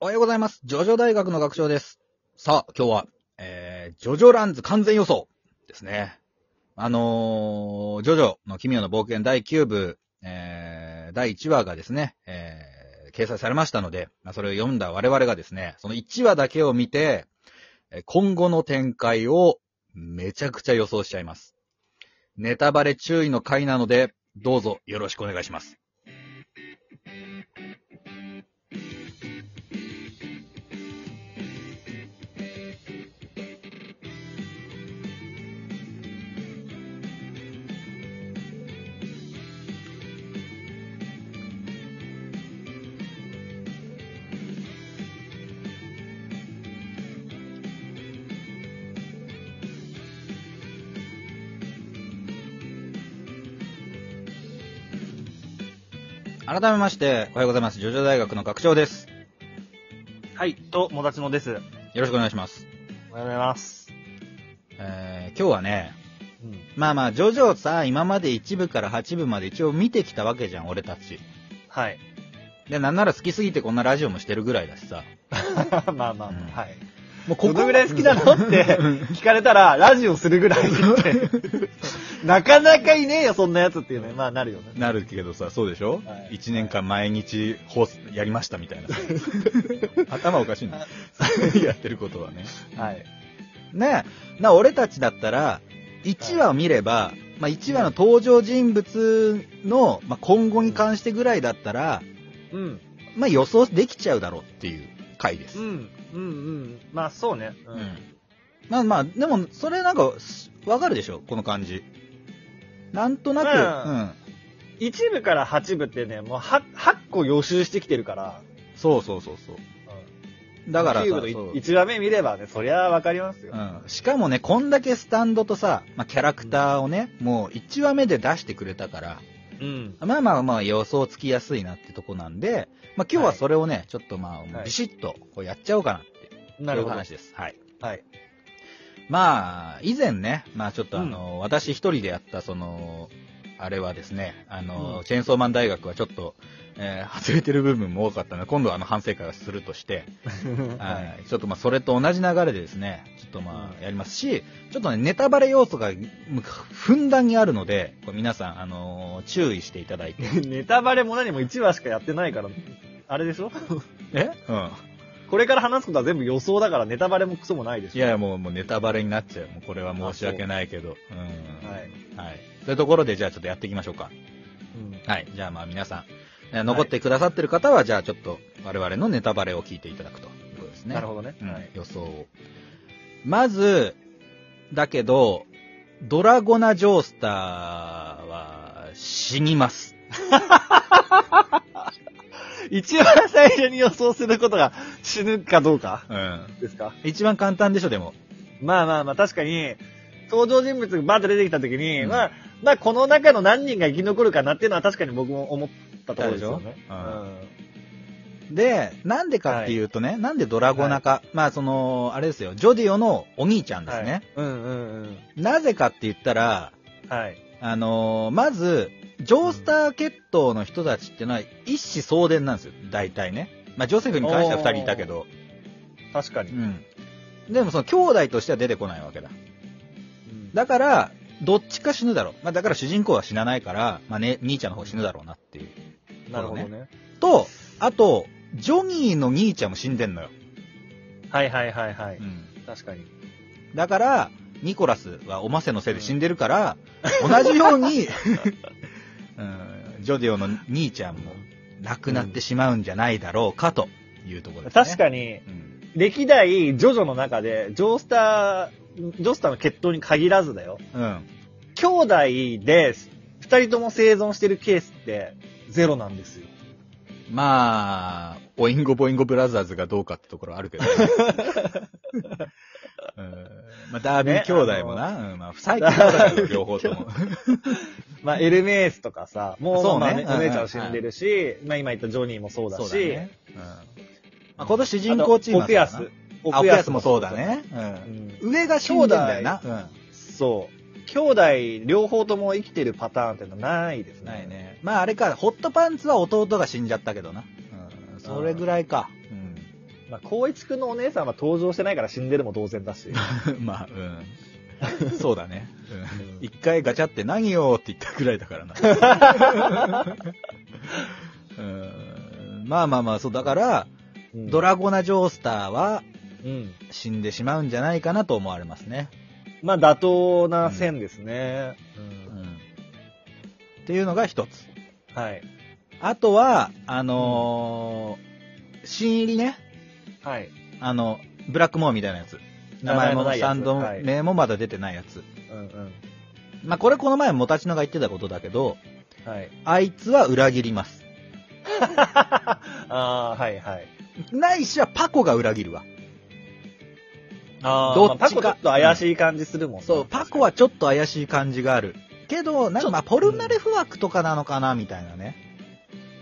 おはようございます。ジョジョ大学の学長です。さあ、今日は、えー、ジョジョランズ完全予想ですね。あのー、ジョジョの奇妙な冒険第9部、えー、第1話がですね、えー、掲載されましたので、まあ、それを読んだ我々がですね、その1話だけを見て、今後の展開をめちゃくちゃ予想しちゃいます。ネタバレ注意の回なので、どうぞよろしくお願いします。改めまして、おはようございます。ジョジョ大学の学長です。はい、と、もだちのです。よろしくお願いします。おはようございます。えー、今日はね、うん。まあまあ、ジョジョさ、今まで1部から8部まで一応見てきたわけじゃん、俺たち。はい。で、なんなら好きすぎてこんなラジオもしてるぐらいだしさ。まあまあまあ、うんはい。もうこのぐらい好きなのって聞かれたら、ラジオするぐらいって。なかなかいねえよ、そんなやつっていうね。まあ、なるよね。なるけどさ、そうでしょ、はい ?1 年間毎日放送やりましたみたいなさ。頭おかしいな。やってることはね。はい。ねえ、な、俺たちだったら、1話を見れば、まあ1話の登場人物の、まあ、今後に関してぐらいだったら、うん。まあ予想できちゃうだろうっていう回です。うん。うん。うん。まあ、そうね。ううん。まあまあ、でも、それなんか、すわかるでしょ？この感じ。なんとなく、ま一部から八部ってね、もう8、8個予習してきてるから。うん。そうそうそうそう。だからさ、9部のそう1話目見ればね、そりゃわかりますよ。うん。しかもね、こんだけスタンドとさ、まあ、キャラクターをね、もう1話目で出してくれたから、うん。まあまあまあ予想つきやすいなってとこなんで、まあ今日はそれをね、ちょっとまあ、はいビシッとこうやっちゃおうかなっていう。話です。はい。はい。まあ、以前ね、まあちょっとあの、私一人でやったその、あれはですね、あの、うんチェーンソーマン大学はちょっと、えー外れてる部分も多かったので、今度はあの反省会をするとして、はい。ちょっとまあそれと同じ流れでですね、ちょっとまあやりますし、ちょっとね、ネタバレ要素がむふんだんにあるので、これ皆さん、あの注意していただいて。ネタバレも何も1話しかやってないから、あれでしょ？え？うん。これから話すことは全部予想だからネタバレもクソもないでしょいや、もう、もうネタバレになっちゃう。もうこれは申し訳ないけど。うん。はい。はい。というところで、じゃあちょっとやっていきましょうか。うんはい。じゃあまあ皆さん、えー残ってくださってる方は、じゃあちょっと我々のネタバレを聞いていただくということですね。なるほどね。うんはい。予想を。まず、だけど、ドラゴナ・ジョースターは死にます。一番最初に予想することが死ぬかどうかうん。ですか？一番簡単でしょ、でも。まあまあまあ確かに、登場人物がバーッと出てきた時に、うんまあ、まあこの中の何人が生き残るかなっていうのは確かに僕も思ったところですよね。うんで、なんでかっていうとね、なんでドラゴナか、まあその、あれですよ、ジョディオのお兄ちゃんですね。うんうんうん。なぜかって言ったら、はい。あのーまず、ジョースター血統の人たちってのは一子相伝なんですよ、大体ね。まあジョセフに関しては二人いたけど、確かに。うん。でもその兄弟としては出てこないわけだ。うんだから、どっちか死ぬだろう。まあだから主人公は死なないから、まあね、兄ちゃんの方死ぬだろうなっていう。なるほどね。と、あと、ジョニーの兄ちゃんも死んでんのよ。はいはいはいはい。うん。確かに。だから、ニコラスはおませのせいで死んでるから、同じように、うん、ジョディオの兄ちゃんも亡くなってしまうんじゃないだろうかというところですね。確かに、うん。歴代ジョジョの中で、ジョースター、ジョースターの血統に限らずだよ。うん。兄弟で、二人とも生存してるケースって、ゼロなんですよ。まあ、オインゴボインゴブラザーズがどうかってところあるけど、うんまあ、ダービー兄弟もな、うんまあ、最近兄弟両方とも。まあ、エルメースとかさ、もう、そうねまあ、うんお姉ちゃんは死んでるし、まあ今言ったジョニーもそうだし、そうだね。うんまあ、今年主人公チームあと奥安。あ奥安もそうだ。ね。ううん。上が死んでんだよな。そう。兄弟両方とも生きてるパターンってのはないですうん。ね。ないね。まああれか、ホットパンツは弟が死んじゃったけどな。うん。それぐらいか。うん。まあ、光一くんのお姉さんは登場してないから死んでるも同然だし。まあ、うん。そうだね。うん。一回ガチャって何よって言ったぐらいだからな。うん。まあまあまあ、そう、だから、うんドラゴナ・ジョースターはうん。死んでしまうんじゃないかなと思われますね。まあ、妥当な線ですね。ううんん。っていうのが一つ。はい。あとは、あのー新入りね。はい。あの、ブラックモアみたいなやつ。名前もサンドはい名もまだ出てないやつ。うんうん。まあ、これこの前もたちのが言ってたことだけど、はい。あいつは裏切ります。ああ、はいはい。ないしはパコが裏切るわ。ああ、どっちかパコちょっと怪しい感じするもんなそう、パコはちょっと怪しい感じがある。けど、なんかまあ、ポルナレフ枠とかなのかな、みたいなね。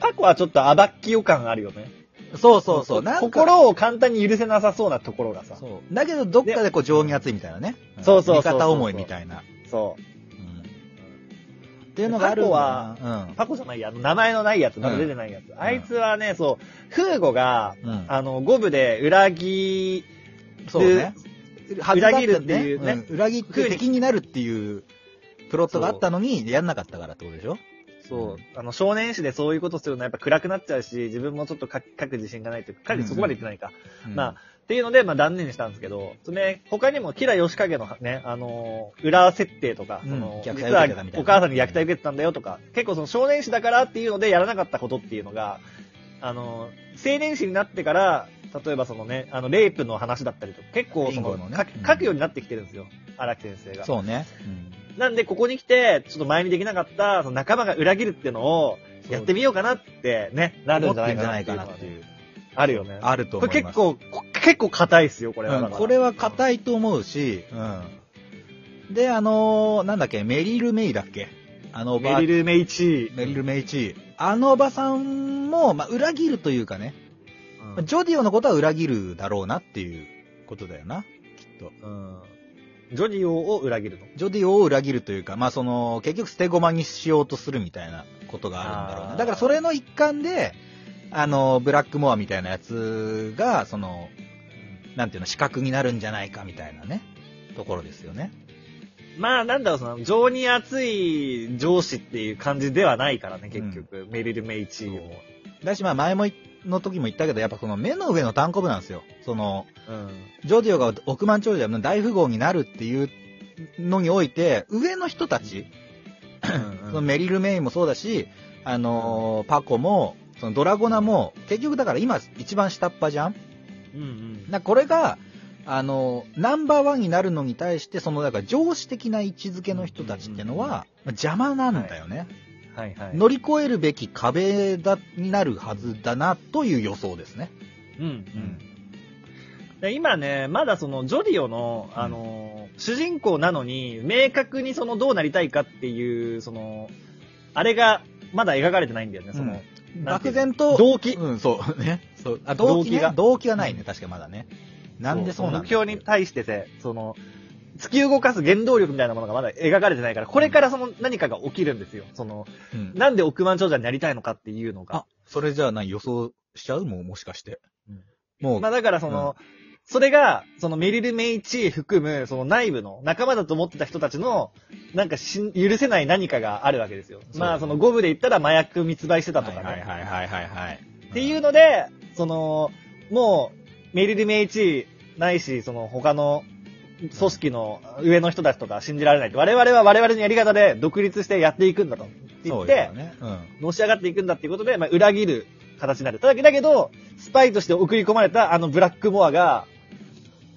パコはちょっとアバッキヨ感あるよね。そうそうそう。なんか心を簡単に許せなさそうなところがさ。そう。だけど、どっかでこう、情に熱いみたいなね。んそうそうそうそう味方思いみたいな。そう。うんっていうのがあるんだなパコじゃないや、名前のないやつ、まだ出てないやつ。あいつはね、そう、フーゴが、うん。うん。あの、五部で裏切そうね。裏切るっていうね。ん裏切って敵になるっていうプロットがあったのに、やんなかったからってことでしょ？そう、あの、少年誌でそういうことするのはやっぱ暗くなっちゃうし、自分もちょっと書く自信がないというか、彼そこまで言ってないか。まあ、っていうので、まあ断念したんですけど、それね、他にも、キラヨシカゲのね、あのー裏設定とか、うん。その、実はお母さんに虐待受けてたんだよとか、結構その少年誌だからっていうのでやらなかったことっていうのが、あのー青年誌になってから、例えばそのね、あの、レイプの話だったりとか、結構その、のね書きうん書くようになってきてるんですよ。荒木先生が。そうね。なんで、ここに来て、ちょっと前にできなかった、その仲間が裏切るっていうのを、やってみようかなってね、なるんじゃないかなっていう。あるよね。あると思います。これ結構、こ結構硬いっすよ、これは。うん、これは硬いと思うし、うん。で、あのーなんだっけ、メリル・メイだっけ？あのメリル・メイチー。メリル・メイチー。あのおばさんも、まあ、裏切るというかね、まあジョディオのことは裏切るだろうなっていうことだよな、きっと。うん。ジョディオを裏切るの？ジョディオを裏切るというか、まあ、その、結局捨て駒にしようとするみたいなことがあるんだろうな。だからそれの一環で、あの、ブラックモアみたいなやつが、その、なんていうの、資格になるんじゃないかみたいなね、ところですよね。まあ、なんだろう、その、情に熱い上司っていう感じではないからね、結局。メリル・メイチーも。だし、まあ前もい、の時も言ったけど、やっぱその目の上の単行部なんですよ。その、うん。ジョディオが億万長者の大富豪になるっていうのにおいて、上の人たち、そのメリル・メイもそうだし、あのーパコも、そのドラゴナも、結局だから今一番下っ端じゃん？うんうん。なこれが、あのーナンバーワンになるのに対して、その、だから上司的な位置づけの人たちってのは、まあ邪魔なんだよね。はいはい。乗り越えるべき壁だ、になるはずだな、という予想ですね。うんうん。で今ね、まだその、ジョディオの、あのー、主人公なのに、明確にその、どうなりたいかっていう、その、あれが、まだ描かれてないんだよね、その、うの？漠然と、動機？うん、そう、ね。そう。あ、動機ね動機が動機がないね、確かまだね。なんでそうな目標に対してて、その、突き動かす原動力みたいなものがまだ描かれてないから、これからその何かが起きるんですよ。その、うんなんで億万長者になりたいのかっていうのが。あ、それじゃあ何予想しちゃう？もう、もしかして。うんもう、まあだからその、それが、そのメリル・メイチー含む、その内部の仲間だと思ってた人たちの、なんかしん許せない何かがあるわけですよ。まあその五部で言ったら麻薬密売してたとかね。はいはいはいはいはい。っていうので、その、もう、メリル・メイチーないし、その他の組織の上の人たちとか信じられないと。我々は我々のやり方で独立してやっていくんだと。言って、ね。うん。のし上がっていくんだっていうことで、まあ、裏切る形になる。ただけだけど、スパイとして送り込まれたあのブラックモアが、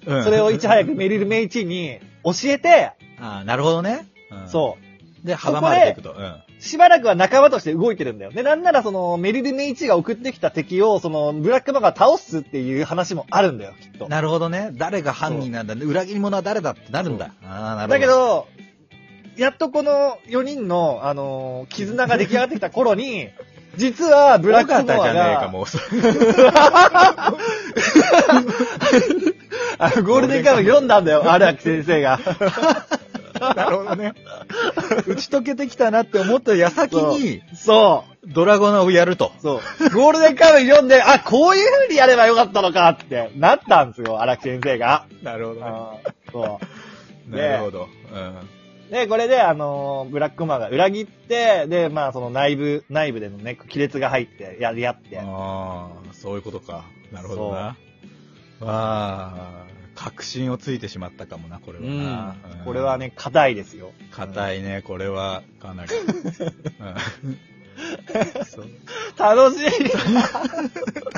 うんそれをいち早くメリル・メイチーに教えて、ああ、なるほどね。うんそう。で、阻まれていくと。うん。しばらくは仲間として動いてるんだよ。で、なんならその、メリル・メイチーが送ってきた敵を、その、ブラックマが倒すっていう話もあるんだよ、きっと。なるほどね。誰が犯人なんだ。裏切り者は誰だってなるんだ。ああ、なるほど。だけ、ど、やっとこの4人の、あのー絆が出来上がってきた頃に、実はブブラックモアラックじゃねえか、が、もう。あのゴールデンカムイ読んだんだよ、荒木先生が。なるほどね。打ち解けてきたなって思った矢先に、そう。ドラゴナをやると。そう。ゴールデンカムイ読んで、あ、こういう風にやればよかったのかってなったんですよ、荒木先生が。なるほどね。そう。なるほど。うん。で、これで、あのーブラックマンが裏切って、で、まあ、その内部、内部でのね、亀裂が入って、やり合って。ああ、そういうことか。なるほどな。ああ、確信をついてしまったかもな、これはうんな。。これはね、硬いですよ。硬いね、これは、かなり。楽しい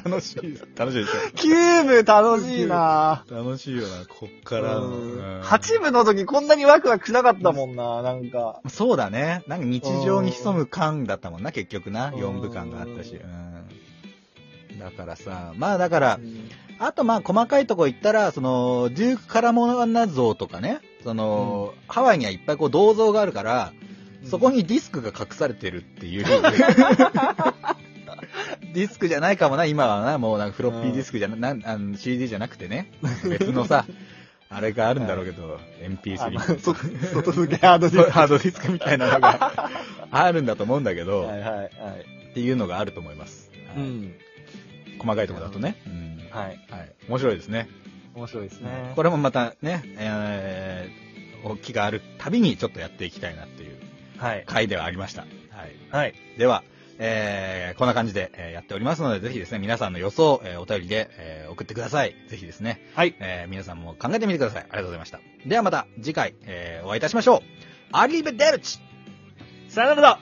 楽しい、楽しいでしキューブ楽しいなょ。楽しいよな、こっからの。うん8部の時こんなにワクワクしなかったもんな、なんか。そうだね。なんか日常に潜む感だったもんな、結局な。うん4部間があったし。うん。だからさ、まあだから、あとまあ細かいとこ言ったら、その、デュークカラモナ像とかね、その、ハワイにはいっぱいこう銅像があるから、そこにディスクが隠されてるっていう。ディスクじゃないかもな、今はな、もうなんかフロッピーディスクじゃな、なんあの CD じゃなくてね、別のさ、あれがあるんだろうけど、あ MP3 のそ外付けハードディスク。ハードディスクみたいなのがあるんだと思うんだけど、はいはいはい。っていうのがあると思います。はいうん。細かいところだとね。うんはい。はい。面白いですね。面白いですね。これもまたね、えー、大きがあるたびにちょっとやっていきたいなっていうはい。回ではありました。はい。はい。では、えー、こんな感じで、えーやっておりますので、ぜひですね、皆さんの予想、えーお便りで、えー送ってください。ぜひですね、はい。えー皆さんも考えてみてください。ありがとうございました。ではまた次回、えーお会いいたしましょう。アリーベデルチさよならだ